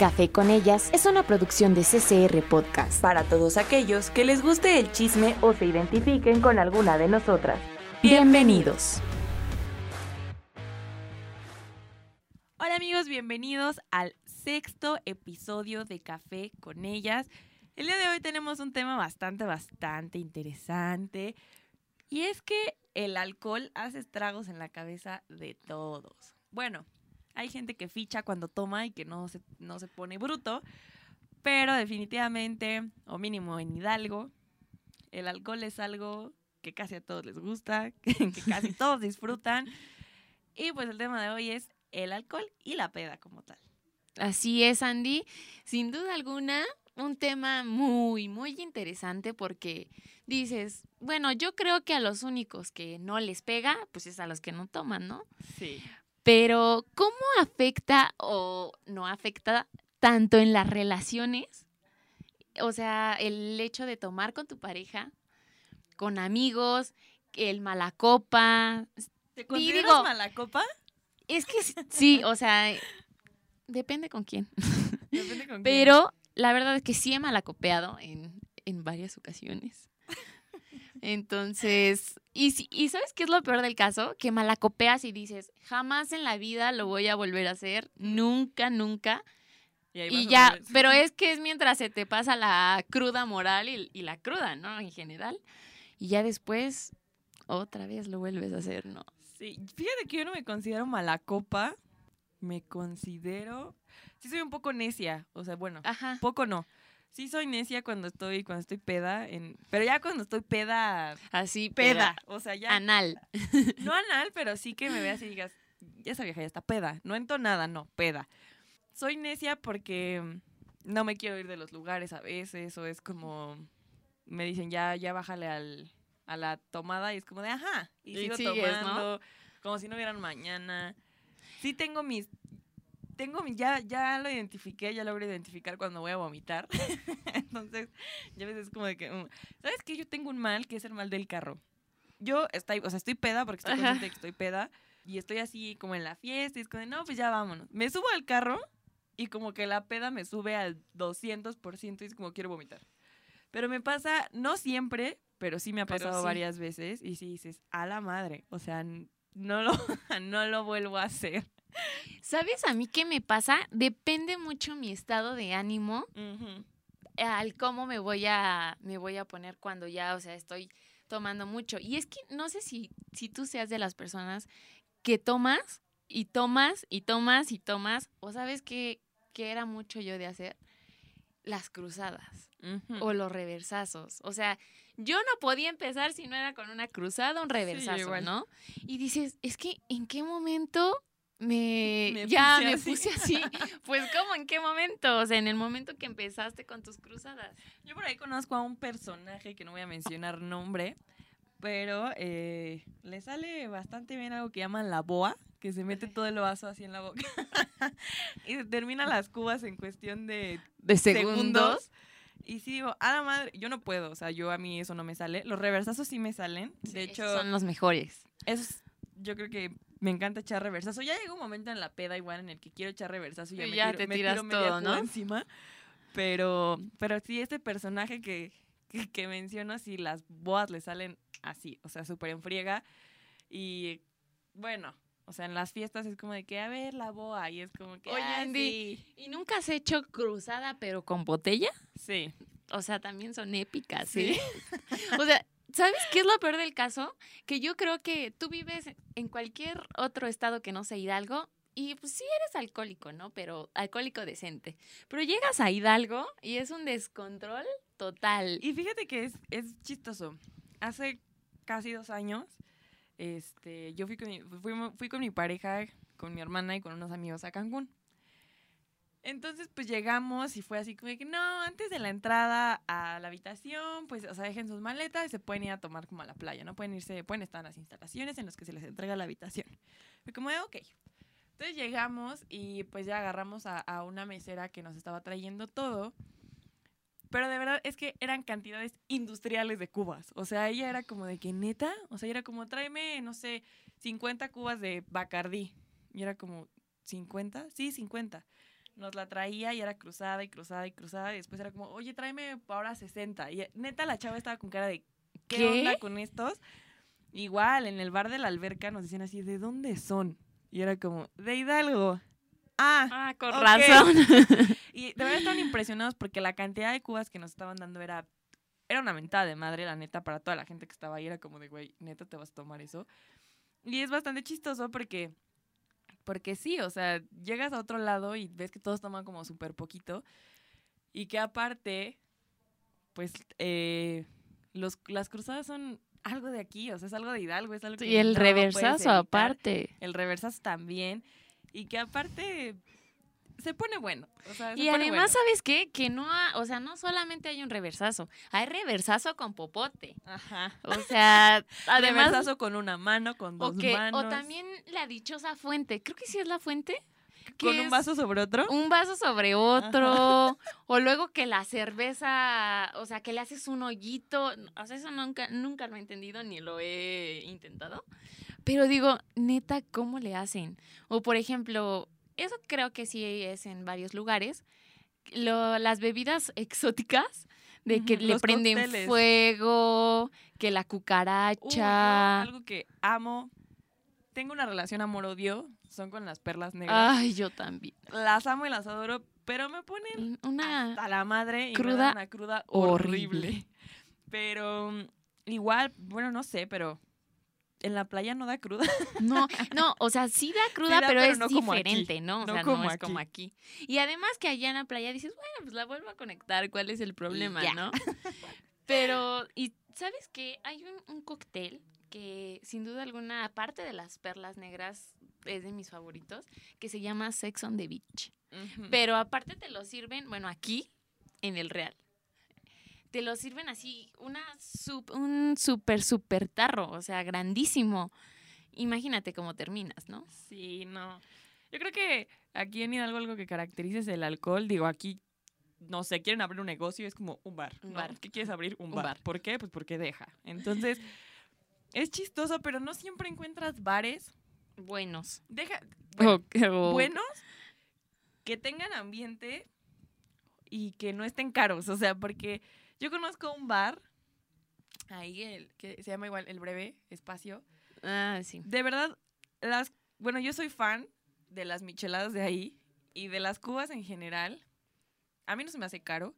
Café con ellas es una producción de CCR Podcast. Para todos aquellos que les guste el chisme o se identifiquen con alguna de nosotras. Bienvenidos. Hola amigos, bienvenidos al sexto episodio de Café con ellas. El día de hoy tenemos un tema bastante, bastante interesante. Y es que el alcohol hace estragos en la cabeza de todos. Bueno, hay gente que ficha cuando toma y que no se, no se pone bruto, pero definitivamente, o mínimo en Hidalgo, el alcohol es algo que casi a todos les gusta, que casi todos disfrutan. Y pues el tema de hoy es el alcohol y la peda como tal. Así es, Andy. Sin duda alguna, un tema muy, muy interesante porque dices, bueno, yo creo que a los únicos que no les pega, pues es a los que no toman, ¿no? Sí. Pero, ¿cómo afecta o no afecta tanto en las relaciones? O sea, el hecho de tomar con tu pareja, con amigos, el mala copa. ¿Te consideras mala copa? Es que sí, o sea, depende con quién. Depende con quién. Pero la verdad es que sí he malacopeado en, en varias ocasiones. Entonces, y, si- y ¿sabes qué es lo peor del caso? Que malacopeas y dices, jamás en la vida lo voy a volver a hacer, nunca, nunca. ahí Y vas ya, pero es que es mientras se te pasa la cruda moral y, y la cruda, ¿no? En general. Y ya después, otra vez lo vuelves a hacer, ¿no? Sí, fíjate que yo no me considero mala copa. Me considero. Sí, soy un poco necia. O sea, bueno, Ajá. poco no. Sí soy necia cuando estoy, cuando estoy peda, en, pero ya cuando estoy peda, Así, peda. peda. O sea, ya. Anal. No anal, pero sí que me veas y digas, "Ya esa vieja ya está peda. No entonada, no, peda. Soy necia porque no me quiero ir de los lugares a veces, o es como, me dicen, ya, ya bájale al, a la tomada, y es como de, ajá, y, Y sigo sigues, ¿no? tomando, como si no hubieran mañana. Sí tengo mis, tengo ya, ya lo identifiqué, ya logro identificar cuando voy a vomitar. Entonces, ya a veces es como de que, mm, ¿sabes qué? Yo tengo un mal que es el mal del carro. Yo estoy, o sea, estoy peda porque estoy consciente de que estoy peda y estoy así como en la fiesta y es como de, no, pues ya vámonos. Me subo al carro y como que la peda me sube al 200% y es como quiero vomitar. Pero me pasa, no siempre, pero sí me ha pasado sí. varias veces y sí dices, a la madre, o sea, no lo, no lo vuelvo a hacer. ¿Sabes a mí qué me pasa? Depende mucho mi estado de ánimo al cómo me voy a me voy a poner cuando ya, o sea, estoy tomando mucho. Y es que no sé si si tú seas de las personas que tomas y tomas y tomas y tomas o sabes que que era mucho yo de hacer las cruzadas o los reversazos. O sea, yo no podía empezar si no era con una cruzada o un reversazo. ¿no? Y dices, es que ¿en qué momento me, Me ya puse me así. puse así? Pues ¿cómo? ¿En qué momento? O sea, en el momento que empezaste con tus cruzadas. Yo por ahí conozco a un personaje que no voy a mencionar nombre, pero eh, le sale bastante bien algo que llaman la boa, que se mete todo el vaso así en la boca y se termina las cubas en cuestión de De segundos. Y sí digo, a la madre, yo no puedo, o sea, yo a mí eso no me sale. Los reversazos sí me salen. De hecho, son los mejores. esos yo creo que me encanta echar reversazo. Ya llega un momento en la peda igual en el que quiero echar reversazo y ya, Y me ya tiro, te me tiras tiro media todo, ¿no? encima. Pero, pero sí, este personaje que, que, que menciono, sí, las boas le salen así, o sea, súper en friega. Y bueno, o sea, en las fiestas es como de que, a ver, la boa, y es como que, Oye, "Ah, Andy. ¿Y nunca has hecho cruzada pero con botella? Sí. sí. O sea, también son épicas, Sí. ¿sí? o sea, ¿sabes qué es lo peor del caso? Que yo creo que tú vives en cualquier otro estado que no sea Hidalgo y pues sí eres alcohólico, ¿no? Pero alcohólico decente. Pero llegas a Hidalgo y es un descontrol total. Y fíjate que es, es chistoso. Hace casi dos años, este, yo fui con, fui, fui con mi pareja, con mi hermana y con unos amigos a Cancún. Entonces, pues llegamos y fue así como que no, antes de la entrada a la habitación, pues, o sea, dejen sus maletas y se pueden ir a tomar como a la playa, ¿no? Pueden irse, pueden estar en las instalaciones en las que se les entrega la habitación. Fue como de, ok. Entonces llegamos y pues ya agarramos a, a una mesera que nos estaba trayendo todo. Pero de verdad es que eran cantidades industriales de cubas. O sea, ella era como de que neta. O sea, era como tráeme, no sé, 50 cubas de Bacardí. Y era como, ¿50? Sí, 50. Nos la traía y era cruzada y cruzada y cruzada. Y después era como, oye, tráeme ahora 60. Y neta, la chava estaba con cara de, ¿qué, ¿Qué? onda con estos? Igual, en el bar de la alberca nos decían así, ¿de dónde son? Y era como, de Hidalgo. Ah, Ah, con razón. y de verdad estaban impresionados porque la cantidad de cubas que nos estaban dando era, era una mentada de madre, la neta, para toda la gente que estaba ahí. Era como de, güey, neta, te vas a tomar eso. Y es bastante chistoso porque, porque sí, o sea, llegas a otro lado y ves que todos toman como súper poquito. Y que aparte, pues, eh, los, las cruzadas son algo de aquí, o sea, es algo de Hidalgo, es algo que Y el no reversazo aparte. el reversazo también y que aparte se pone bueno. o sea, se Y pone además, bueno. ¿sabes qué? Que no, ha- o sea, no solamente hay un reversazo, hay reversazo con popote. Ajá. O sea, además, Reversazo con una mano, con dos manos. o también la dichosa fuente, creo que sí es la fuente. con un vaso sobre otro. Un vaso sobre otro, o luego que la cerveza, o sea, que le haces un hoyito, o sea, eso nunca, nunca lo he entendido ni lo he intentado. Pero digo, neta, ¿cómo le hacen? O por ejemplo, eso creo que sí es en varios lugares, lo- las bebidas exóticas, de que le prenden cócteles. fuego, que la cucaracha. algo que amo. Tengo una relación amor-odio. Son con las perlas negras. Ay, yo también. Las amo y las adoro, pero me ponen Una hasta la madre y me cruda dan una cruda horrible. horrible. Pero mm, igual, bueno, no sé, pero en la playa no da cruda. No, no, o sea, sí da cruda, da, pero, pero es no como aquí. diferente, ¿no? O No sea, como no es como aquí. Y además que allá en la playa dices, bueno, pues la vuelvo a conectar, ¿cuál es el problema, no? Pero, y ¿sabes qué? Hay un, un cóctel que sin duda alguna, aparte de las perlas negras, es de mis favoritos, que se llama Sex on the Beach. Pero aparte te lo sirven, bueno, aquí, en el Real. Te lo sirven así, una sup- un súper, súper tarro, o sea, grandísimo. Imagínate cómo terminas, ¿no? Sí, no. Yo creo que aquí en Hidalgo algo que caracteriza es el alcohol. Digo, aquí, no sé, quieren abrir un negocio, es como un bar. Un ¿no? bar. ¿Qué quieres abrir? Un, Un bar. bar. ¿Por qué? Pues porque deja. Entonces, es chistoso, pero no siempre encuentras bares. Buenos. Deja, bueno, buenos que tengan ambiente y que no estén caros. O sea, porque yo conozco un bar ahí el, que se llama igual El Breve Espacio. Ah, sí. De verdad, las, bueno, yo soy fan de las micheladas de ahí y de las cubas en general. A mí no se me hace caro.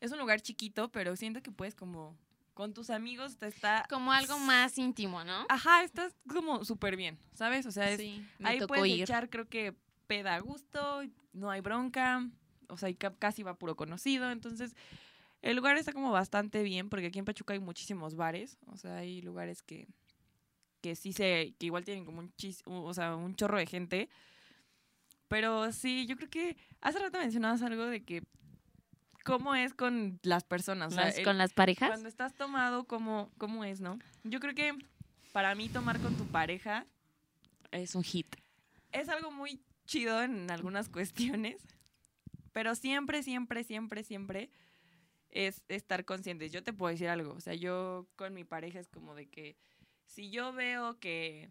Es un lugar chiquito, pero siento que puedes como con tus amigos te está Como algo más íntimo, ¿no? Ajá, estás como súper bien, ¿sabes? O sea, es, sí, ahí puedes ir. echar creo que peda a gusto, no hay bronca, o sea, y ca- casi va puro conocido, entonces el lugar está como bastante bien porque aquí en Pachuca hay muchísimos bares, o sea, hay lugares que que sí se que igual tienen como un chis, o sea, un chorro de gente. Pero sí, yo creo que hace rato mencionabas algo de que cómo es con las personas, o sea, el- con las parejas. cuando estás tomado, ¿cómo, ¿cómo es, no? Yo creo que para mí tomar con tu pareja Es un hit. es algo muy chido en algunas cuestiones, pero siempre, siempre, siempre, siempre es estar conscientes. Yo te puedo decir algo, o sea, yo con mi pareja es como de que si yo veo que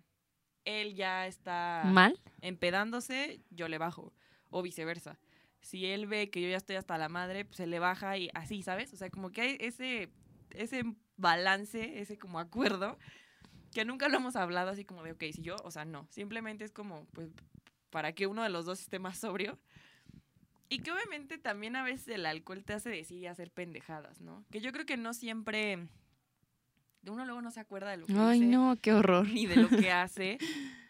él ya está ¿Mal? empedándose, yo le bajo, o viceversa. Si él ve que yo ya estoy hasta la madre, pues se le baja y así, ¿sabes? O sea, como que hay ese, ese balance, ese como acuerdo, que nunca lo hemos hablado así como de, ok, si yo, o sea, no, simplemente es como, pues, para que uno de los dos esté más sobrio. Y que obviamente también a veces el alcohol te hace decir y hacer pendejadas, ¿no? Que yo creo que no siempre, uno luego no se acuerda de lo que Ay, dice no, qué horror. ni de lo que hace,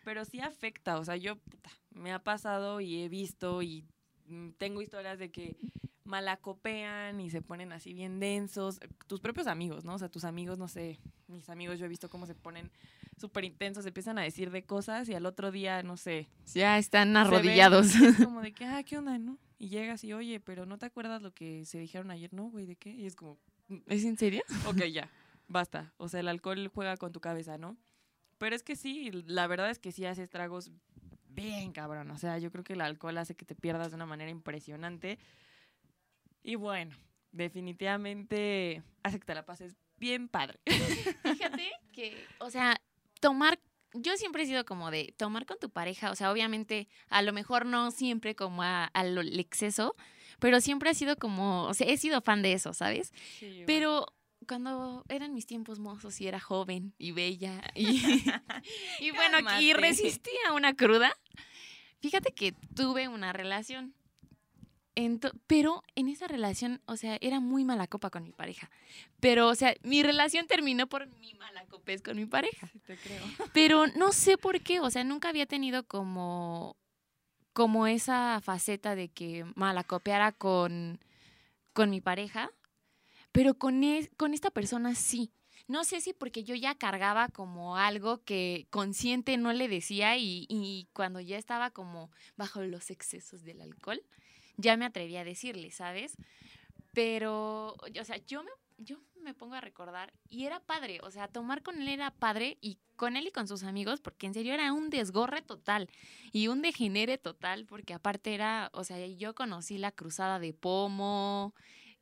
pero sí afecta. O sea, yo puta, me ha pasado y he visto y mm, tengo historias de que malacopean y se ponen así bien densos. Tus propios amigos, ¿no? O sea, tus amigos, no sé, mis amigos yo he visto cómo se ponen súper intensos, empiezan a decir de cosas y al otro día, no sé, Ya están ven arrodillados. es como de que, ah, ¿qué onda, no? Y llegas y, oye, pero ¿no te acuerdas lo que se dijeron ayer? No, güey, ¿de qué? Y es como, ¿Es en serio? ok, ya, basta. O sea, el alcohol juega con tu cabeza, ¿no? Pero es que sí, la verdad es que sí hace estragos bien cabrón. O sea, yo creo que el alcohol hace que te pierdas de una manera impresionante. Y bueno, definitivamente hace que te la pases bien padre. Fíjate que, o sea, tomar yo siempre he sido como de tomar con tu pareja, o sea, obviamente, a lo mejor no siempre como a- al exceso, pero siempre ha sido como, o sea, he sido fan de eso, ¿sabes? Pero cuando eran mis tiempos mozos y era joven y bella y, y bueno, y resistía una cruda, fíjate que tuve una relación. Ento- pero en esa relación, o sea, era muy mala copa con mi pareja. Pero, o sea, mi relación terminó por mi mala copez con mi pareja. Sí, te creo. Pero no sé por qué, o sea, nunca había tenido como, como esa faceta de que malacopeara con, con mi pareja, pero con, es- con esta persona sí. No sé si porque yo ya cargaba como algo que consciente no le decía y, y cuando ya estaba como bajo los excesos del alcohol, ya me atreví a decirle, ¿sabes? Pero, o sea, yo me, yo me pongo a recordar y era padre, o sea, tomar con él era padre y con él y con sus amigos, porque en serio era un desgorre total y un degenere total, porque aparte era, o sea, yo conocí la cruzada de pomo,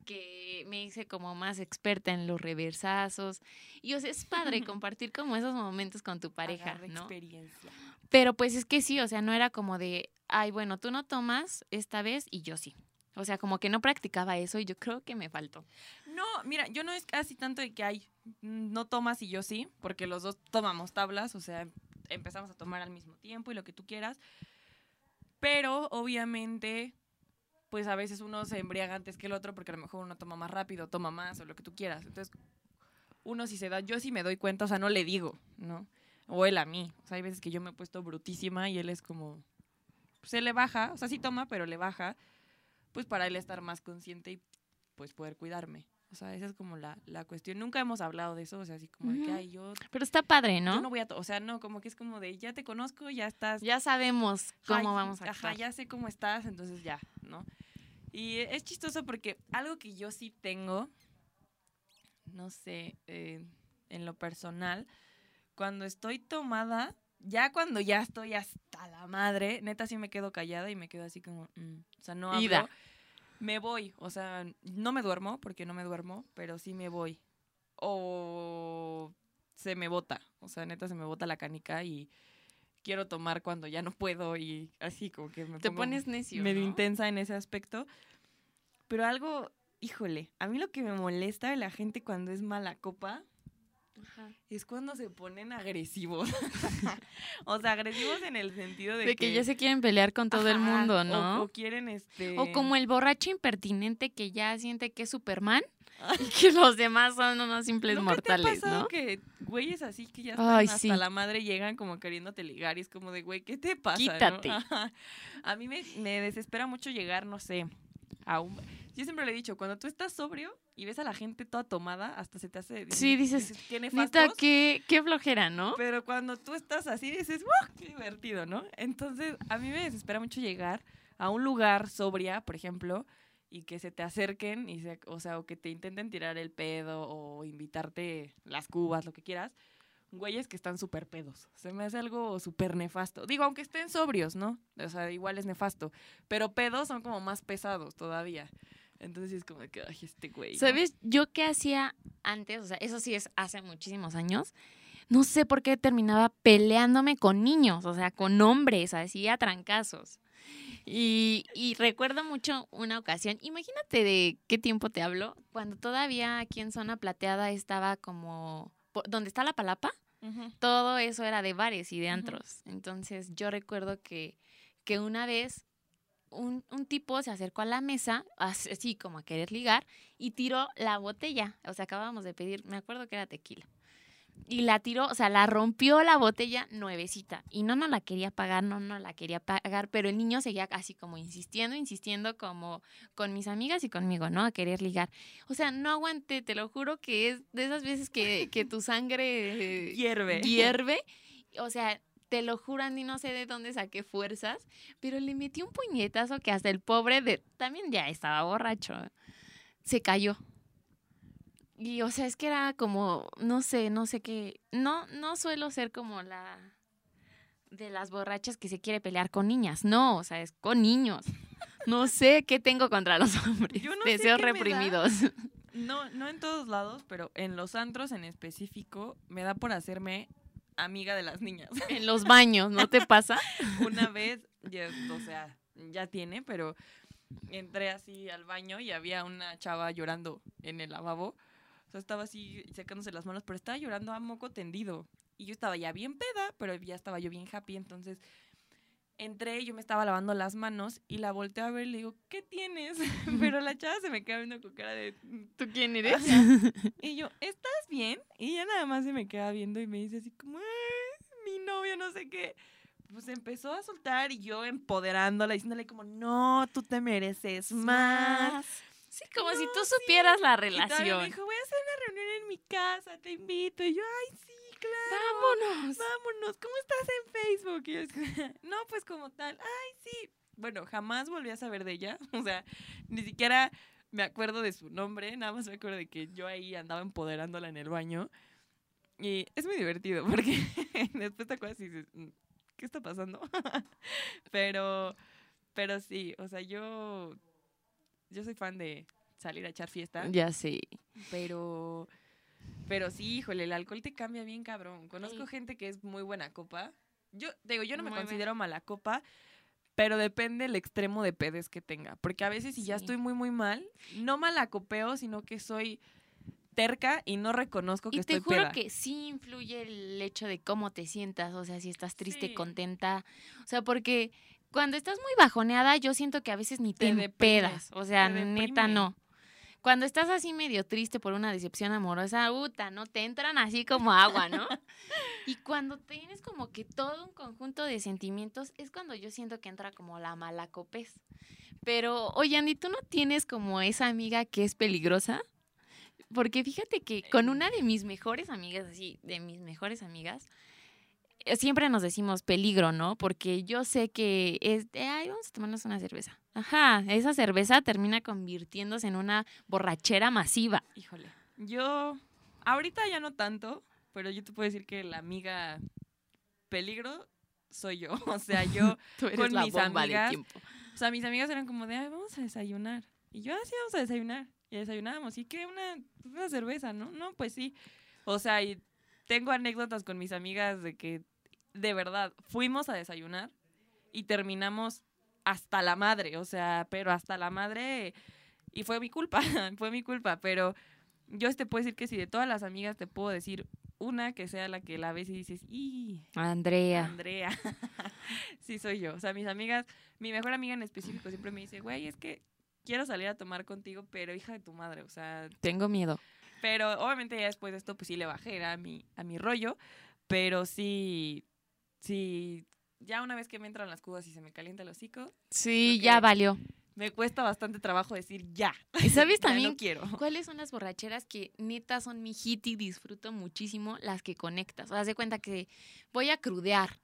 que me hice como más experta en los reversazos. Y o sea, es padre compartir como esos momentos con tu pareja, Agarra ¿no? experiencia. Pero pues es que sí, o sea, no era como de, ay, bueno, tú no tomas esta vez y yo sí. O sea, como que no practicaba eso y yo creo que me faltó. No, mira, yo no es casi tanto de que hay, no tomas y yo sí, porque los dos tomamos tablas, o sea, empezamos a tomar al mismo tiempo y lo que tú quieras. Pero obviamente, pues a veces uno se embriaga antes que el otro porque a lo mejor uno toma más rápido, toma más o lo que tú quieras. Entonces, uno sí se da, yo sí me doy cuenta, o sea, no le digo, ¿no? O él a mí. O sea, hay veces que yo me he puesto brutísima y él es como, se le baja, o sea, sí toma, pero le baja, pues para él estar más consciente y pues poder cuidarme. O sea, esa es como la, la cuestión. Nunca hemos hablado de eso, o sea, así como de que, Ujú. ay, yo, Pero está padre, yo ¿no? no voy a, o sea, no, como que es como de, ya te conozco, ya estás, Ya sabemos cómo Ay, vamos a Ajá, actuar. ya sé cómo estás, entonces ya, ¿no? Y es chistoso porque algo que yo sí tengo, no sé, eh, en lo personal, cuando estoy tomada, ya cuando ya estoy hasta la madre, neta sí me quedo callada y me quedo así como, mm, o sea, no hablo. Ida. Me voy, o sea, no me duermo, porque no me duermo, pero sí me voy. O se me bota, o sea, neta se me bota la canica y quiero tomar cuando ya no puedo y así como que me Te pongo pones necio. medio ¿no? intensa en ese aspecto. Pero algo, híjole, a mí lo que me molesta de la gente cuando es mala copa Ajá. es cuando se ponen agresivos. o sea, agresivos en el sentido de, De que ya se quieren pelear con todo el mundo, ¿no? O, quieren este. O como el borracho impertinente que ya siente que es Superman y que los demás son unos simples ¿Nunca te ha mortales, ¿no? que güeyes así que ya están Ay, hasta sí. la madre llegan como queriéndote ligar y es como de, güey, ¿qué te pasa? Quítate. A mí me, me desespera mucho llegar, no sé, a un... Yo siempre le he dicho, cuando tú estás sobrio y ves a la gente toda tomada, hasta se te hace... Sí, dices, qué Neta, nefastos", qué, qué flojera, ¿no? Pero cuando tú estás así, dices, ¡wow! ¡Qué divertido, ¿no? Entonces, a mí me desespera mucho llegar a un lugar sobria, por ejemplo, y que se te acerquen, y se, o sea, o que te intenten tirar el pedo o invitarte las cubas, lo que quieras. Güeyes que están súper pedos. Se me hace algo súper nefasto. Digo, aunque estén sobrios, ¿no? O sea, igual es nefasto. Pero pedos son como más pesados todavía. Entonces es como que, ay, este güey. ¿no? ¿Sabes? Yo qué hacía antes, o sea, eso sí es hace muchísimos años, no sé por qué terminaba peleándome con niños, o sea, con hombres, así a trancazos. Y, y recuerdo mucho una ocasión, imagínate de qué tiempo te hablo, cuando todavía aquí en Zona Plateada estaba como, donde está la palapa, todo eso era de bares y de antros. Entonces yo recuerdo que, que una vez un, un tipo se acercó a la mesa, as- así como a querer ligar, y tiró la botella. O sea, acabábamos de pedir, me acuerdo que era tequila. Y la tiró, o sea, la rompió la botella nuevecita. Y no nos la quería pagar, no nos la quería pagar, pero el niño seguía así como insistiendo, insistiendo como con mis amigas y conmigo, ¿no? A querer ligar. O sea, no aguanté, te lo juro que es de esas veces que, que tu sangre eh, Hierve. hierve. O sea, te lo juro, Andy, no sé de dónde saqué fuerzas, pero le metí un puñetazo que hasta el pobre de, también ya estaba borracho. Se cayó. Y o sea, es que era como, no sé, no sé qué. No, no suelo ser como la de las borrachas que se quiere pelear con niñas. No, o sea, es con niños. No sé qué tengo contra los hombres. Yo no sé Deseos da. reprimidos. No, no en todos lados, pero en los antros en específico me da por hacerme amiga de las niñas. En los baños, ¿no te pasa? Una vez, ya, o sea, ya tiene, pero entré así al baño y había una chava llorando en el lavabo. O sea, estaba así secándose las manos, pero estaba llorando a moco tendido. Y yo estaba ya bien peda, pero ya estaba yo bien happy. Entonces entré, yo me estaba lavando las manos y la volteo a ver y le digo, ¿qué tienes? pero la chava se me queda viendo con cara de, ¿Tú quién eres? y yo, ¿estás bien? Y ella nada más se me queda viendo y me dice así como, "Ay, mi novio, no sé qué. Pues empezó a soltar y yo empoderándola, diciéndole como, no, tú te mereces más. Sí, como si tú sí. supieras la Y todavía me relación. dijo, voy a hacer una reunión en mi casa, te invito. Y yo, ay, sí, claro. Vámonos. Vámonos, ¿cómo estás en Facebook? Y yo, no, pues como tal, ay, sí. Bueno, jamás volví a saber de ella. O sea, ni siquiera me acuerdo de su nombre, nada más me acuerdo de que yo ahí andaba empoderándola en el baño. Y es muy divertido porque después te acuerdas y dices, "Mm, ¿qué está pasando? pero, pero sí, o sea, yo, yo soy fan de salir a echar fiesta. Ya sé. Pero, pero sí, híjole, el alcohol te cambia bien cabrón. Conozco Sí. gente que es muy buena copa. Yo, te digo, yo no me Muy considero mala copa, pero depende el extremo de pedes que tenga. Porque a veces si ya estoy muy, muy mal, no mala copeo, sino que soy terca y no reconozco que Y te estoy juro peda. que sí influye el hecho de cómo te sientas, o sea, si estás triste, Sí. contenta, o sea, porque cuando estás muy bajoneada, yo siento que a veces ni te, Te empedas, o sea, te neta no. Cuando estás así medio triste por una decepción amorosa, uta, ¿no? Te entran así como agua, ¿no? y cuando tienes como que todo un conjunto de sentimientos, es cuando yo siento que entra como la mala copez. Pero, oye, Andy, ¿tú no tienes como esa amiga que es peligrosa? Porque fíjate que con una de mis mejores amigas, así, de mis mejores amigas, eh, siempre nos decimos peligro, ¿no? Porque yo sé que es de, ay, vamos a tomarnos una cerveza. Ajá, esa cerveza termina convirtiéndose en una borrachera masiva. Híjole. Yo, ahorita ya no tanto, pero yo te puedo decir que la amiga peligro soy yo. O sea, yo Tú eres Con la mis bomba de amigas, tiempo. O sea, mis amigas eran como de, Ay, vamos a desayunar. Y yo, así vamos a desayunar. Y desayunábamos. ¿Y qué? Una, una cerveza, ¿no? No, pues sí. O sea, y tengo anécdotas con mis amigas de que, de verdad, fuimos a desayunar y terminamos hasta la madre. O sea, pero hasta la madre. Y fue mi culpa, fue mi culpa. Pero yo te puedo decir que si de todas las amigas te puedo decir una que sea la que la ves y dices, ¡y! Andrea. Andrea. sí, soy yo. O sea, mis amigas, mi mejor amiga en específico siempre me dice, güey, es que quiero salir a tomar contigo, pero hija de tu madre, o sea, Tengo miedo. pero obviamente ya después de esto, pues sí le bajé a mi, a mi rollo, pero sí, sí, ya una vez que me entran las cubas y se me calienta el hocico, Sí, ya valió. me cuesta bastante trabajo decir ya. ¿Y sabes también no quiero. cuáles son las borracheras que neta son mi hit y disfruto muchísimo? Las que conectas. O sea, de cuenta que voy a crudear.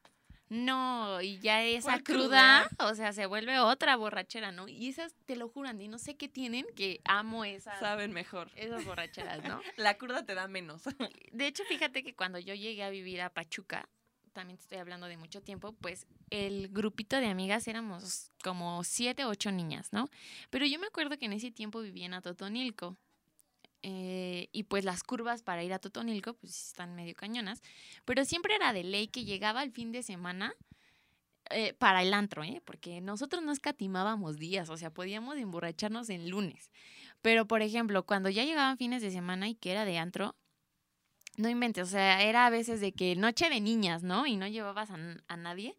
No, y ya esa ¿Cuál cruda, o sea, se vuelve otra borrachera, ¿no? Y esas, te lo juro, Andy, no sé qué tienen, que amo esas, Saben mejor. esas borracheras, ¿no? La cruda te da menos. De hecho, fíjate que cuando yo llegué a vivir a Pachuca, también te estoy hablando de mucho tiempo, pues el grupito de amigas éramos como siete ocho niñas, ¿no? Pero yo me acuerdo que en ese tiempo vivía en Atotonilco. eh, y pues las curvas para ir a Totonilco, pues están medio cañonas. Pero siempre era de ley que llegaba el fin de semana eh, para el antro, ¿eh? Porque nosotros no escatimábamos días, o sea, podíamos emborracharnos en lunes. Pero, por ejemplo, cuando ya llegaban fines de semana y que era de antro, no inventes, o sea, era a veces de que noche de niñas, ¿no? Y no llevabas a, a nadie.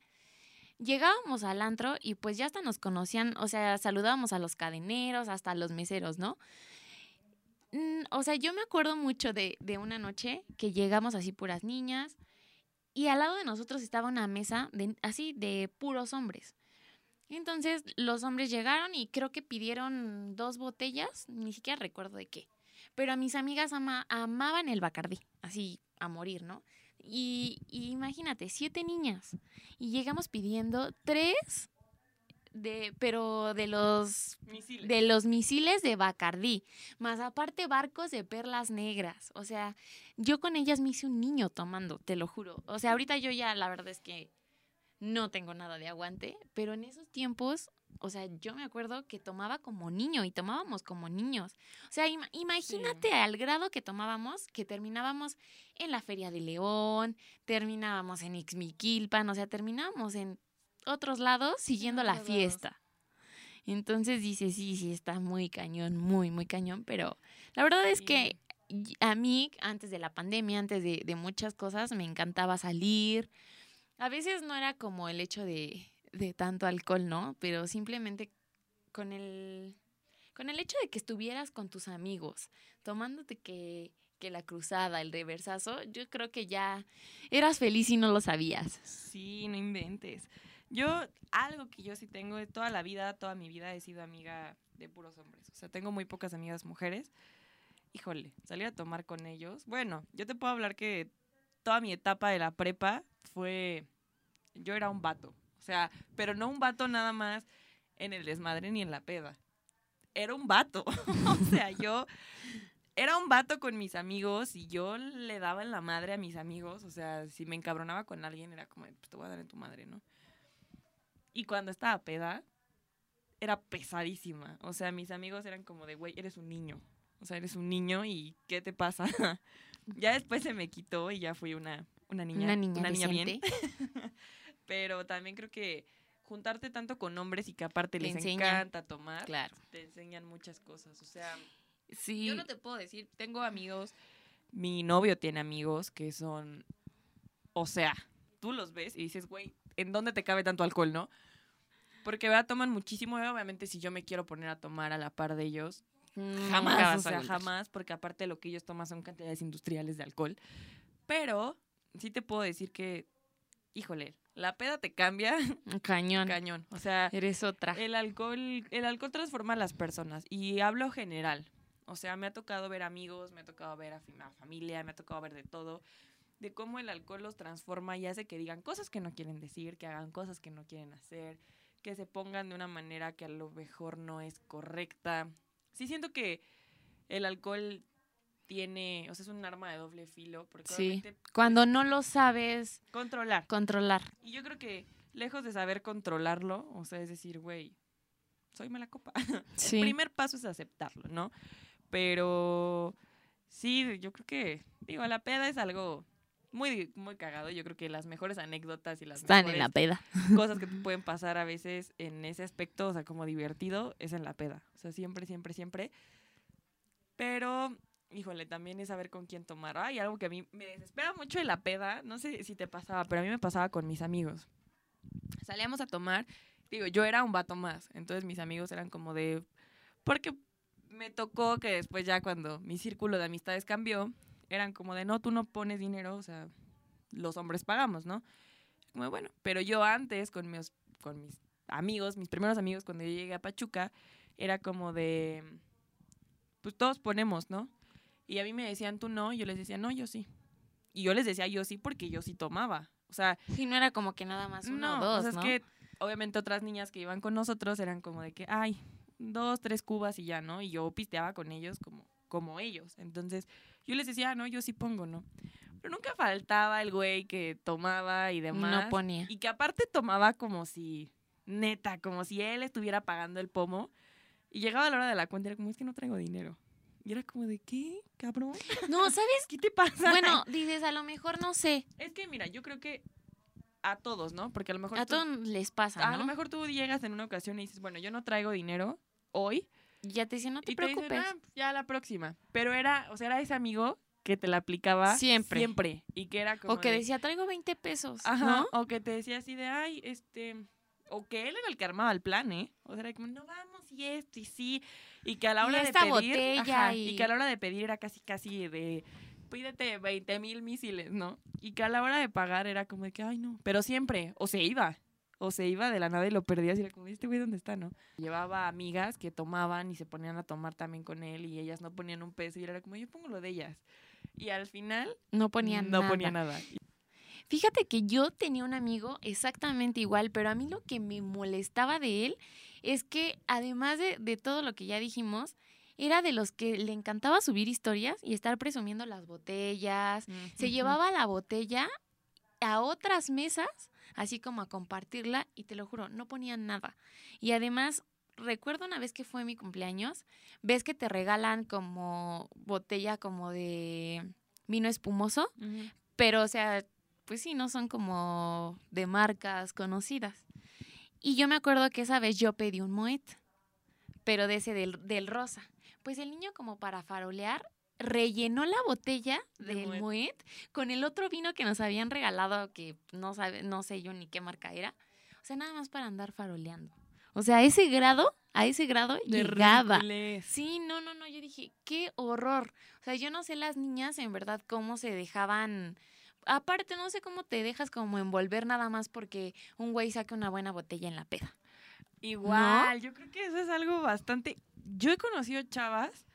Llegábamos al antro y pues ya hasta nos conocían, o sea, saludábamos a los cadeneros, hasta a los meseros, ¿no? O sea, yo me acuerdo mucho de, de una noche que llegamos así puras niñas y al lado de nosotros estaba una mesa así de puros hombres. Entonces los hombres llegaron y creo que pidieron dos botellas, ni siquiera recuerdo de qué. Pero a mis amigas ama- amaban el Bacardí, así a morir, ¿no? Y, y imagínate, siete niñas. Y llegamos pidiendo tres, de, pero de los Misiles. de los misiles de Bacardí, más aparte barcos de perlas negras. O sea, yo con ellas me hice un niño tomando, te lo juro. O sea, ahorita yo ya la verdad es que no tengo nada de aguante, pero en esos tiempos o sea, yo me acuerdo que tomaba como niño y tomábamos como niños. O sea, ima- imagínate al grado que tomábamos que terminábamos en la Feria de León, terminábamos en Ixmiquilpan, o sea, terminábamos en otros lados siguiendo la fiesta. Entonces dice, sí, sí, está muy cañón, muy, muy cañón, pero la verdad es que a mí, antes de la pandemia, antes de, de muchas cosas, me encantaba salir. A veces no era como el hecho de, de tanto alcohol, ¿no? Pero simplemente con el, con el hecho de que estuvieras con tus amigos, tomándote que, que la cruzada, el reversazo, yo creo que ya eras feliz y no lo sabías. Sí, no inventes. Yo, algo que yo sí tengo de toda la vida, toda mi vida he sido amiga de puros hombres. O sea, tengo muy pocas amigas mujeres. Híjole, salir a tomar con ellos. Bueno, yo te puedo hablar que toda mi etapa de la prepa fue. Yo era un vato. O sea, pero no un vato nada más en el desmadre ni en la peda. Era un vato. o sea, yo era un vato con mis amigos y yo le daba en la madre a mis amigos. O sea, si me encabronaba con alguien, era como, pues te voy a dar en tu madre, ¿no? Y cuando estaba peda, era pesadísima. O sea, mis amigos eran como de, güey, eres un niño. O sea, eres un niño y ¿qué te pasa? ya después se me quitó y ya fui una, una niña. Una niña, bien. Pero también creo que juntarte tanto con hombres y que aparte Te les enseñan. encanta tomar, Claro. te enseñan muchas cosas. O sea, Sí. yo no te puedo decir, tengo amigos, mi novio tiene amigos que son, o sea, tú los ves y dices, güey, ¿en dónde te cabe tanto alcohol, no? Porque ¿verdad? toman muchísimo, obviamente si yo me quiero poner a tomar a la par de ellos, Nunca jamás, o sea, jamás, porque aparte lo que ellos toman son cantidades industriales de alcohol. Pero sí te puedo decir que, híjole, la peda te cambia Cañón. cañón. O sea, Eres otra. el alcohol, el alcohol transforma a las personas y hablo general. O sea, me ha tocado ver amigos, me ha tocado ver a, familia, me ha tocado ver de todo, de cómo el alcohol los transforma y hace que digan cosas que no quieren decir, que hagan cosas que no quieren hacer, que se pongan de una manera que a lo mejor no es correcta. Sí siento que el alcohol tiene, o sea, es un arma de doble filo, porque Sí. Cuando no lo sabes controlar. controlar. Y yo creo que lejos de saber controlarlo, o sea, es decir, güey, soy mala copa. Sí. El primer paso es aceptarlo, ¿no? Pero sí, yo creo que, digo, la peda es algo muy, muy cagado. Yo creo que las mejores anécdotas y las Están en la peda. cosas que te pueden pasar a veces en ese aspecto, o sea, como divertido, es en la peda. O sea, siempre, siempre, siempre. Pero, híjole, también es saber con quién tomar. Ay, algo que a mí me desespera mucho de la peda, no sé si te pasaba, pero a mí me pasaba con mis amigos. Salíamos a tomar, digo, yo era un vato más, entonces mis amigos eran como de... Porque me tocó que después ya cuando mi círculo de amistades cambió, eran como de, no, tú no pones dinero, o sea, los hombres pagamos, ¿no? Como, bueno, pero yo antes con mis, con mis amigos, mis primeros amigos, cuando yo llegué a Pachuca, era como de, pues todos ponemos, ¿no? Y a mí me decían, tú no, y yo les decía, no, yo sí. Y yo les decía, yo sí, porque yo sí tomaba. O sea, Sí, no era como que nada más uno no, o dos, o sea, ¿no? es que obviamente otras niñas que iban con nosotros eran como de que, ay, dos, tres cubas y ya, ¿no? Y yo pisteaba con ellos como, como ellos. Entonces, yo les decía, "Ah, no, yo sí pongo, ¿no? Pero nunca faltaba el güey que tomaba y demás. no ponía. Y que aparte tomaba como si, neta, como si él estuviera pagando el pomo. Y llegaba la hora de la cuenta y era como, es que no traigo dinero. Y era como de, ¿qué, cabrón? No, ¿sabes? ¿Qué te pasa? Bueno, dices, a lo mejor no sé. es que mira, yo creo que a todos, ¿no? Porque a lo mejor A tú- todos les pasa, a ¿no? lo mejor tú llegas en una ocasión y dices, bueno, yo no traigo dinero hoy. Y ya te dicen, no te y te dicen, preocupes. "Ah, ya la próxima. Pero era, o sea, era ese amigo que te la aplicaba Siempre. Siempre. Y que era como. o que de- decía, traigo 20 pesos, Ajá. ¿no? O que te decía así de, ay, este. O que él era el que armaba el plan, ¿eh? O sea, era como, no vamos, y esto, y sí. Y que a la hora de pedir. ajá, y- y que a la hora de pedir era casi, casi de. Pídete 20 mil misiles, ¿no? Y que a la hora de pagar era como de que, ay, no. Pero siempre, o se iba. O se iba de la nada y lo perdías y era como, este güey, ¿dónde está, no? Llevaba amigas que tomaban y se ponían a tomar también con él y ellas no ponían un peso y era como, yo pongo lo de ellas. Y al final, No ponían no nada. ponía nada. Fíjate que yo tenía un amigo exactamente igual, pero a mí lo que me molestaba de él es que además de, de todo lo que ya dijimos, era de los que le encantaba subir historias y estar presumiendo las botellas. Se llevaba la botella a otras mesas así como a compartirla y te lo juro, no ponían nada. Y además, recuerdo una vez que fue mi cumpleaños, ves que te regalan como botella como de vino espumoso, pero o sea, pues sí, no son como de marcas conocidas. Y yo me acuerdo que esa vez yo pedí un Moet, pero de ese del, del rosa. Pues el niño como para farolear rellenó la botella De del Moet. Moet con el otro vino que nos habían regalado que no sabe, no sé yo ni qué marca era. O sea, nada más para andar faroleando. O sea, a ese grado, a ese grado De llegaba. ridiculez. Sí, no, no, no, yo dije, qué horror. O sea, yo no sé las niñas en verdad cómo se dejaban... Aparte, no sé cómo te dejas como envolver nada más porque un güey saque una buena botella en la peda. Igual, yo creo que eso es algo bastante... Yo he conocido chavas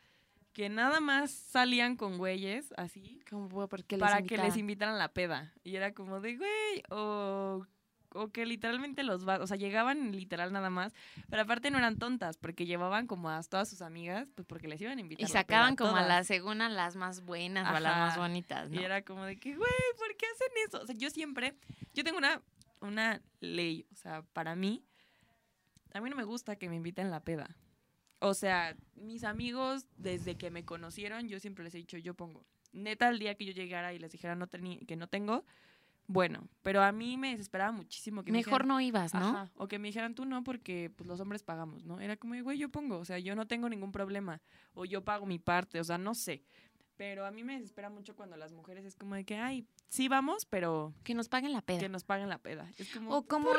que nada más salían con güeyes así Como porque les para que les invitaran a la peda. Y era como de, güey, o, o que literalmente los va, o sea, llegaban literal nada más, pero aparte no eran tontas, porque llevaban como a todas sus amigas, pues porque les iban a invitar. Y a sacaban como a las, según a las más buenas o a las más bonitas, ¿no? Y era como de que, güey, ¿por qué hacen eso? O sea, yo siempre, yo tengo una, una ley, o sea, para mí, a mí no me gusta que me inviten a la peda. O sea, mis amigos, desde que me conocieron, yo siempre les he dicho, yo pongo. Neta, el día que yo llegara y les dijera no que no tengo, bueno, pero a mí me desesperaba muchísimo que me Mejor dijeran- no ibas, ¿no? Ajá, o que me dijeran tú no, porque pues los hombres pagamos, ¿no? Era como, güey, yo pongo, o sea, yo no tengo ningún problema, o yo pago mi parte, o sea, no sé. Pero a mí me desespera mucho cuando las mujeres es como de que, ay, sí vamos, pero Que nos paguen la peda. que nos paguen la peda. Es como, O como,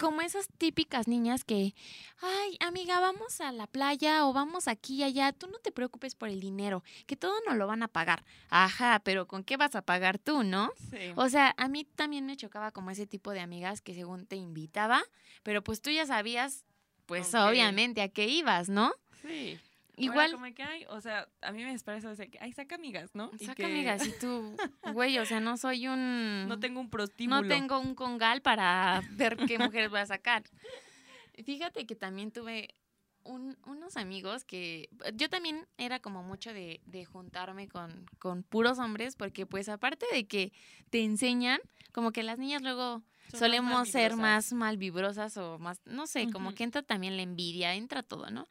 como esas típicas niñas que, ay, amiga, vamos a la playa o vamos aquí y allá, tú no te preocupes por el dinero, que todo nos lo van a pagar. Ajá, pero ¿con qué vas a pagar tú, no? Sí. O sea, a mí también me chocaba como ese tipo de amigas que según te invitaba, pero pues tú ya sabías, pues obviamente a qué ibas, ¿no? sí. Igual, Ahora como que, ay, o sea, a mí me desespera eso de que, ay, saca amigas, ¿no? Y saca que amigas y tú, güey, o sea, no soy un... No tengo un prostíbulo. No tengo un congal para ver qué mujeres voy a sacar. Fíjate que también tuve un- unos amigos que yo también era como mucho de, de juntarme con, con puros hombres porque pues aparte de que te enseñan, como que las niñas luego Son más solemos ser más malvibrosas o más, no sé, como que entra también la envidia, entra todo, ¿no?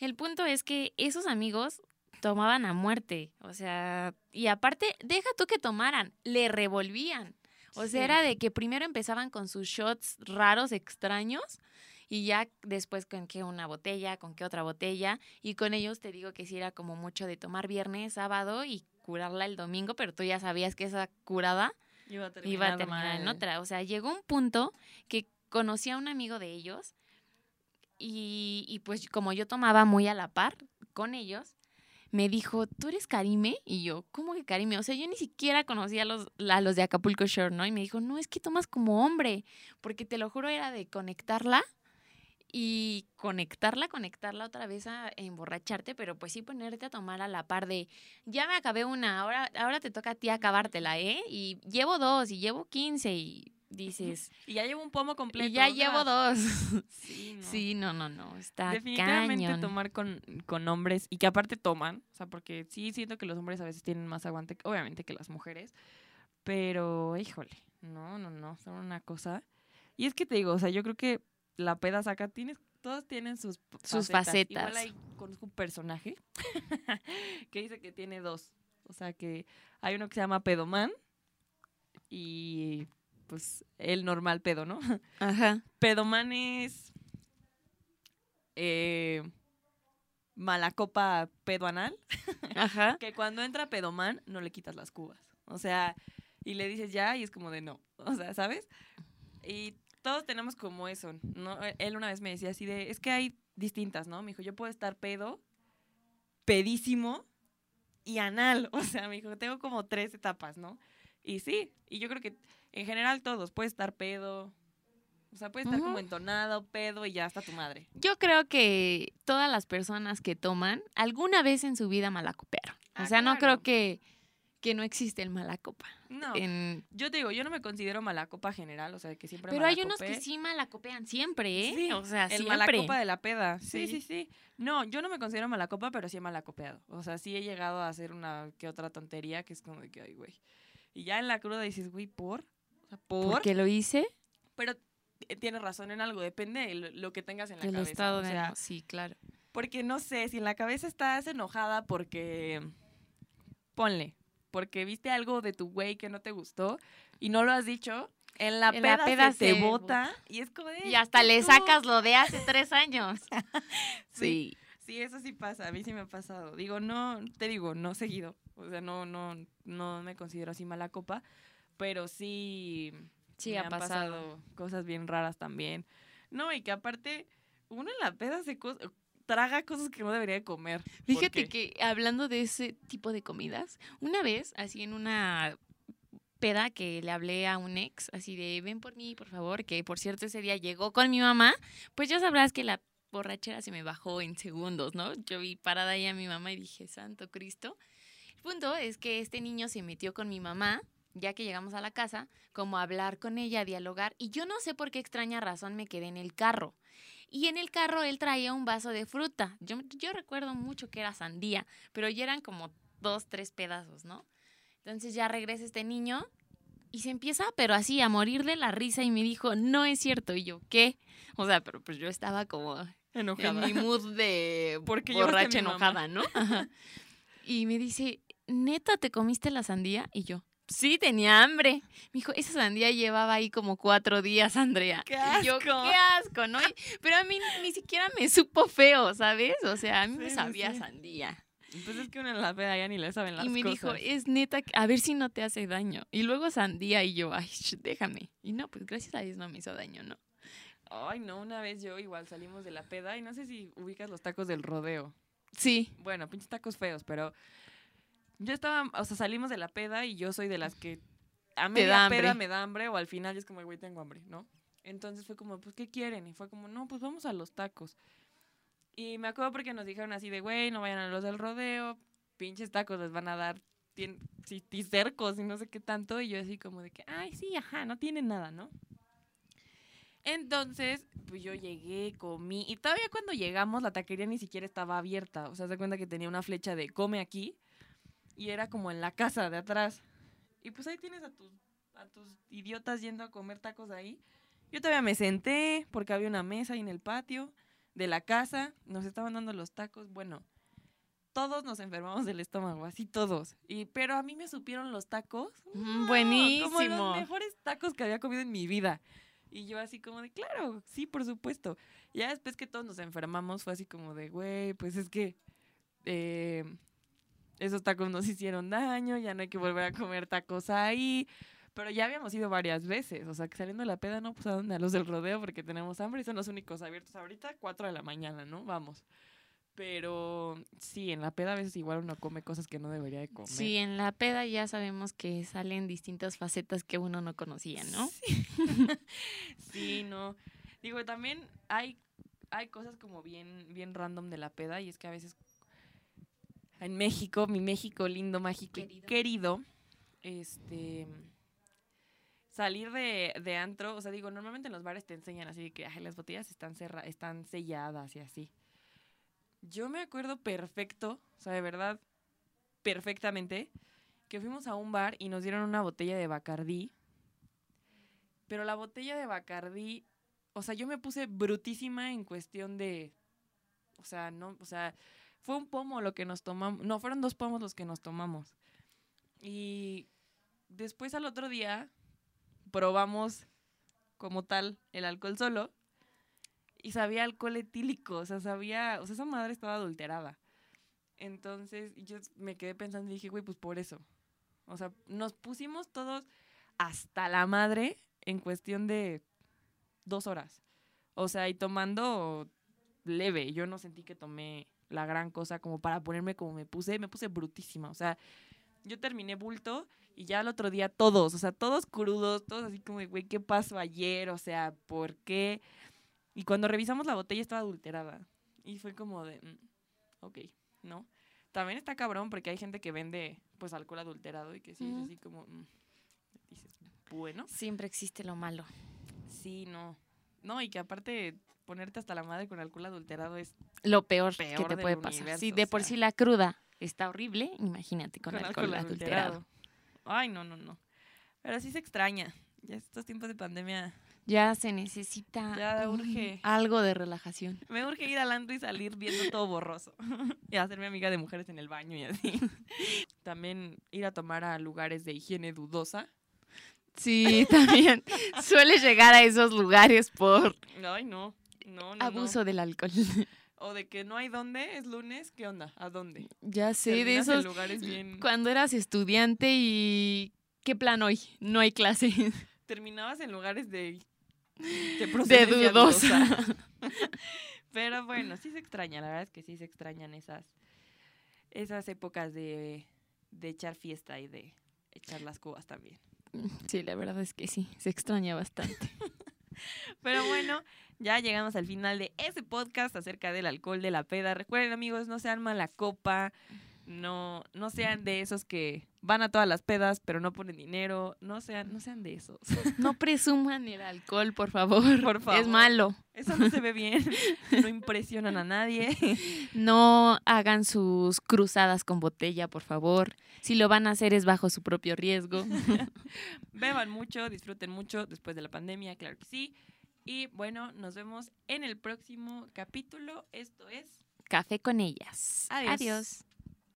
El punto es que esos amigos tomaban a muerte, o sea, y aparte, deja tú que tomaran, le revolvían. O Sí. sea, era de que primero empezaban con sus shots raros, extraños, y ya después con que una botella, con que otra botella, y con ellos te digo que sí era como mucho de tomar viernes, sábado y curarla el domingo, pero tú ya sabías que esa curada Iba a terminar, iba a terminar en otra. O sea, llegó un punto que conocí a un amigo de ellos y, y pues como yo tomaba muy a la par con ellos, me dijo, ¿tú eres Karime? Y yo, ¿cómo que Karime? O sea, yo ni siquiera conocía a los, a los de Acapulco Shore, ¿no? Y me dijo, no, es que tomas como hombre, porque te lo juro era de conectarla y conectarla, conectarla otra vez a emborracharte, pero pues sí ponerte a tomar a la par de, ya me acabé una, ahora, ahora te toca a ti acabártela, ¿eh? Y llevo dos, y llevo quince, y dices, Y ya llevo un pomo completo. y ya llevo dos. Sí, no. Sí, no, no, no, está Definitivamente cañón. tomar con, con hombres y que aparte toman, o sea, porque sí siento que los hombres a veces tienen más aguante, obviamente, que las mujeres, pero híjole, no, no, no, son una cosa. Y es que te digo, o sea, yo creo que la peda saca, tienes, todos tienen sus, Sus Igual facetas. hay, conozco un personaje que dice que tiene dos, o sea, que hay uno que se llama pedomán y pues el normal pedo, ¿no? Ajá. Pedoman es eh, mala copa pedoanal, Ajá. que cuando entra pedoman no le quitas las cubas. O sea, y le dices ya y es como de no. O sea, ¿sabes? Y todos tenemos como eso, ¿no? Eh, Él una vez me decía así de, es que hay distintas, ¿no? Me dijo, yo puedo estar pedo, pedísimo y anal. O sea, me dijo, tengo como tres etapas, ¿no? Y sí, y yo creo que en general todos, puedes estar pedo, o sea, puedes estar como entonado, pedo y ya está tu madre. Yo creo que todas las personas que toman alguna vez en su vida malacopearon. O Ah, sea, no creo que, que no existe el malacopa. No, En- yo te digo, yo no me considero mala copa general, o sea, que siempre Pero hay unos que sí malacopean siempre, ¿eh? Sí, o sea, El siempre. malacopa de la peda. Sí, Sí. sí, sí, No, yo no me considero malacopa, pero sí he malacopeado. O sea, sí he llegado a hacer una que otra tontería que es como de que, ay, güey. Y ya en la cruda dices, güey, ¿por? ¿Por? ¿Por qué lo hice? pero eh, tienes razón en algo, depende de lo, que tengas en la El cabeza. estado o sea, sí, claro. porque no sé, si en la cabeza estás enojada porque. Ponle. Porque viste algo de tu güey que no te gustó y no lo has dicho. En la En la peda, peda se bota y es como de. Y hasta le sacas lo de hace tres años. Sí. Sí, eso sí pasa, a mí sí me ha pasado. Digo, no, te digo, no seguido. O sea, no, no, no me considero así mala copa, pero sí, Sí, me ha han pasado. cosas bien raras también. No, y que aparte, uno en la peda se traga cosas que no debería de comer. Fíjate que hablando de ese tipo de comidas, una vez, así en una peda que le hablé a un ex, así de, ven por mí, por favor, que por cierto ese día llegó con mi mamá, pues ya sabrás que la borrachera se me bajó en segundos, ¿no? Yo vi parada ahí a mi mamá y dije, Santo Cristo. El punto es que este niño se metió con mi mamá, ya que llegamos a la casa, como hablar con ella, dialogar, y yo no sé por qué extraña razón me quedé en el carro. Y en el carro él traía un vaso de fruta. Yo, yo recuerdo mucho que era sandía, pero ya eran como dos, tres pedazos, ¿no? Entonces ya regresa este niño y se empieza, pero así, a morir de la risa y me dijo, no es cierto. Y yo, ¿qué? O sea, pero pues yo estaba como enojada. en mi mood de Porque borracha enojada, ¿no? Ajá. Y me dice, ¿neta te comiste la sandía? Y yo, sí, tenía hambre. Me dijo, esa sandía llevaba ahí como cuatro días, Andrea. ¡Qué Y yo, asco! qué asco, ¿no? Y- Pero a mí ni siquiera me supo feo, ¿sabes? O sea, a mí me Sí, sabía sí. sandía. Pues es que uno en la peda ya ni le saben las y me cosas. dijo, es neta, que- a ver si no te hace daño. Y luego sandía y yo, ay, sh, déjame. Y no, pues gracias a Dios no me hizo daño, ¿no? Ay, no, una vez yo igual salimos de la peda y no sé si ubicas los tacos del rodeo. Sí. Bueno, pinches tacos feos, pero yo estaba, o sea, salimos de la peda y yo soy de las que a media da peda me da hambre o al final es como, güey, tengo hambre, ¿no? Entonces fue como, pues, ¿qué quieren? Y fue como, no, pues vamos a los tacos. Y me acuerdo porque nos dijeron así de, güey, no vayan a los del rodeo, pinches tacos les van a dar cercos y no sé qué tanto. Y yo así como de que, ay, sí, ajá, no tienen nada, ¿no? Entonces, pues yo llegué, comí, y todavía cuando llegamos la taquería ni siquiera estaba abierta. O sea, se cuenta que tenía una flecha de come aquí, y era como en la casa de atrás. Y pues ahí tienes a tus, a tus idiotas yendo a comer tacos ahí. Yo todavía me senté porque había una mesa ahí en el patio de la casa, nos estaban dando los tacos, bueno, todos nos enfermamos del estómago, así todos. Y pero a mí me supieron los tacos, Mm, ¡mua! como buenísimo. los mejores tacos que había comido en mi vida. Y yo así como de, claro, sí, por supuesto. Ya después que todos nos enfermamos fue así como de, güey, pues es que eh, esos tacos nos hicieron daño, ya no hay que volver a comer tacos ahí. Pero ya habíamos ido varias veces, o sea, que saliendo de la peda, no, pues a dónde, a los del rodeo, porque tenemos hambre y son los únicos abiertos ahorita, 4 de la mañana, ¿no? Vamos. Pero sí, en la peda a veces igual uno come cosas que no debería de comer. Sí, en la peda ya sabemos que salen distintas facetas que uno no conocía, ¿no? Sí, Sí, no. Digo, también hay, hay cosas como bien, bien random de la peda y es que a veces en México, mi México lindo, mágico y Querido. querido, este salir de, de antro, o sea, digo, normalmente en los bares te enseñan así que "Ay, las botellas están cerra están selladas y así. Yo me acuerdo perfecto, o sea, de verdad, perfectamente, que fuimos a un bar y nos dieron una botella de Bacardí. Pero la botella de Bacardí, o sea, yo me puse brutísima en cuestión de, o sea, no, o sea, fue un pomo lo que nos tomamos, no, fueron dos pomos los que nos tomamos. Y después al otro día probamos como tal el alcohol solo y sabía alcohol etílico, o sea, sabía, o sea, esa madre estaba adulterada. Entonces yo me quedé pensando y dije, güey, pues por eso. O sea, nos pusimos todos hasta la madre en cuestión de dos horas. O sea, y tomando leve. Yo no sentí que tomé la gran cosa como para ponerme como me puse. Me puse brutísima. O sea, yo terminé bulto y ya al otro día todos, o sea, todos crudos, todos así como, güey, ¿qué pasó ayer? O sea, ¿por qué? Y cuando revisamos la botella estaba adulterada. Y fue como de, mm, ok, ¿no? También está cabrón porque hay gente que vende pues alcohol adulterado y que sí es así como, mm, dices, bueno, Siempre existe lo malo. sí, no. No, y que aparte ponerte hasta la madre con alcohol adulterado es Lo peor, Peor que te puede pasar. universo, Si de por sea. sí la cruda está horrible, imagínate con, con alcohol, alcohol adulterado. adulterado. Ay, no, no, no. Pero sí se extraña. Ya estos tiempos de pandemia Ya se necesita Ya un- urge. algo de relajación. Me urge ir al antro y salir viendo todo borroso. y hacerme amiga de mujeres en el baño y así. También ir a tomar a lugares de higiene dudosa. Sí, también suele llegar a esos lugares por Ay, no. No, no, no. abuso del alcohol. O de que no hay dónde, es lunes, ¿qué onda? ¿A dónde? Ya sé, de Terminas esos lugares bien... cuando eras estudiante y ¿qué plan hoy? No hay clase. Terminabas en lugares de... De, dudosa. Pero bueno, sí se extraña, la verdad es que sí se extrañan esas, esas épocas de, de echar fiesta y de echar las cubas también. Sí, la verdad es que sí, se extraña bastante. Pero bueno, ya llegamos al final de ese podcast acerca del alcohol de la peda. Recuerden amigos, no sean mala copa, no, no sean de esos que van a todas las pedas pero no ponen dinero, no sean, no sean de esos. No presuman el alcohol, por favor. Por favor. Es malo. Eso no se ve bien, no impresionan a nadie. No hagan sus cruzadas con botella, por favor. Si lo van a hacer es bajo su propio riesgo. Beban mucho, disfruten mucho después de la pandemia, claro que sí. Y bueno, nos vemos en el próximo capítulo. Esto es Café con ellas. Adiós. Adiós.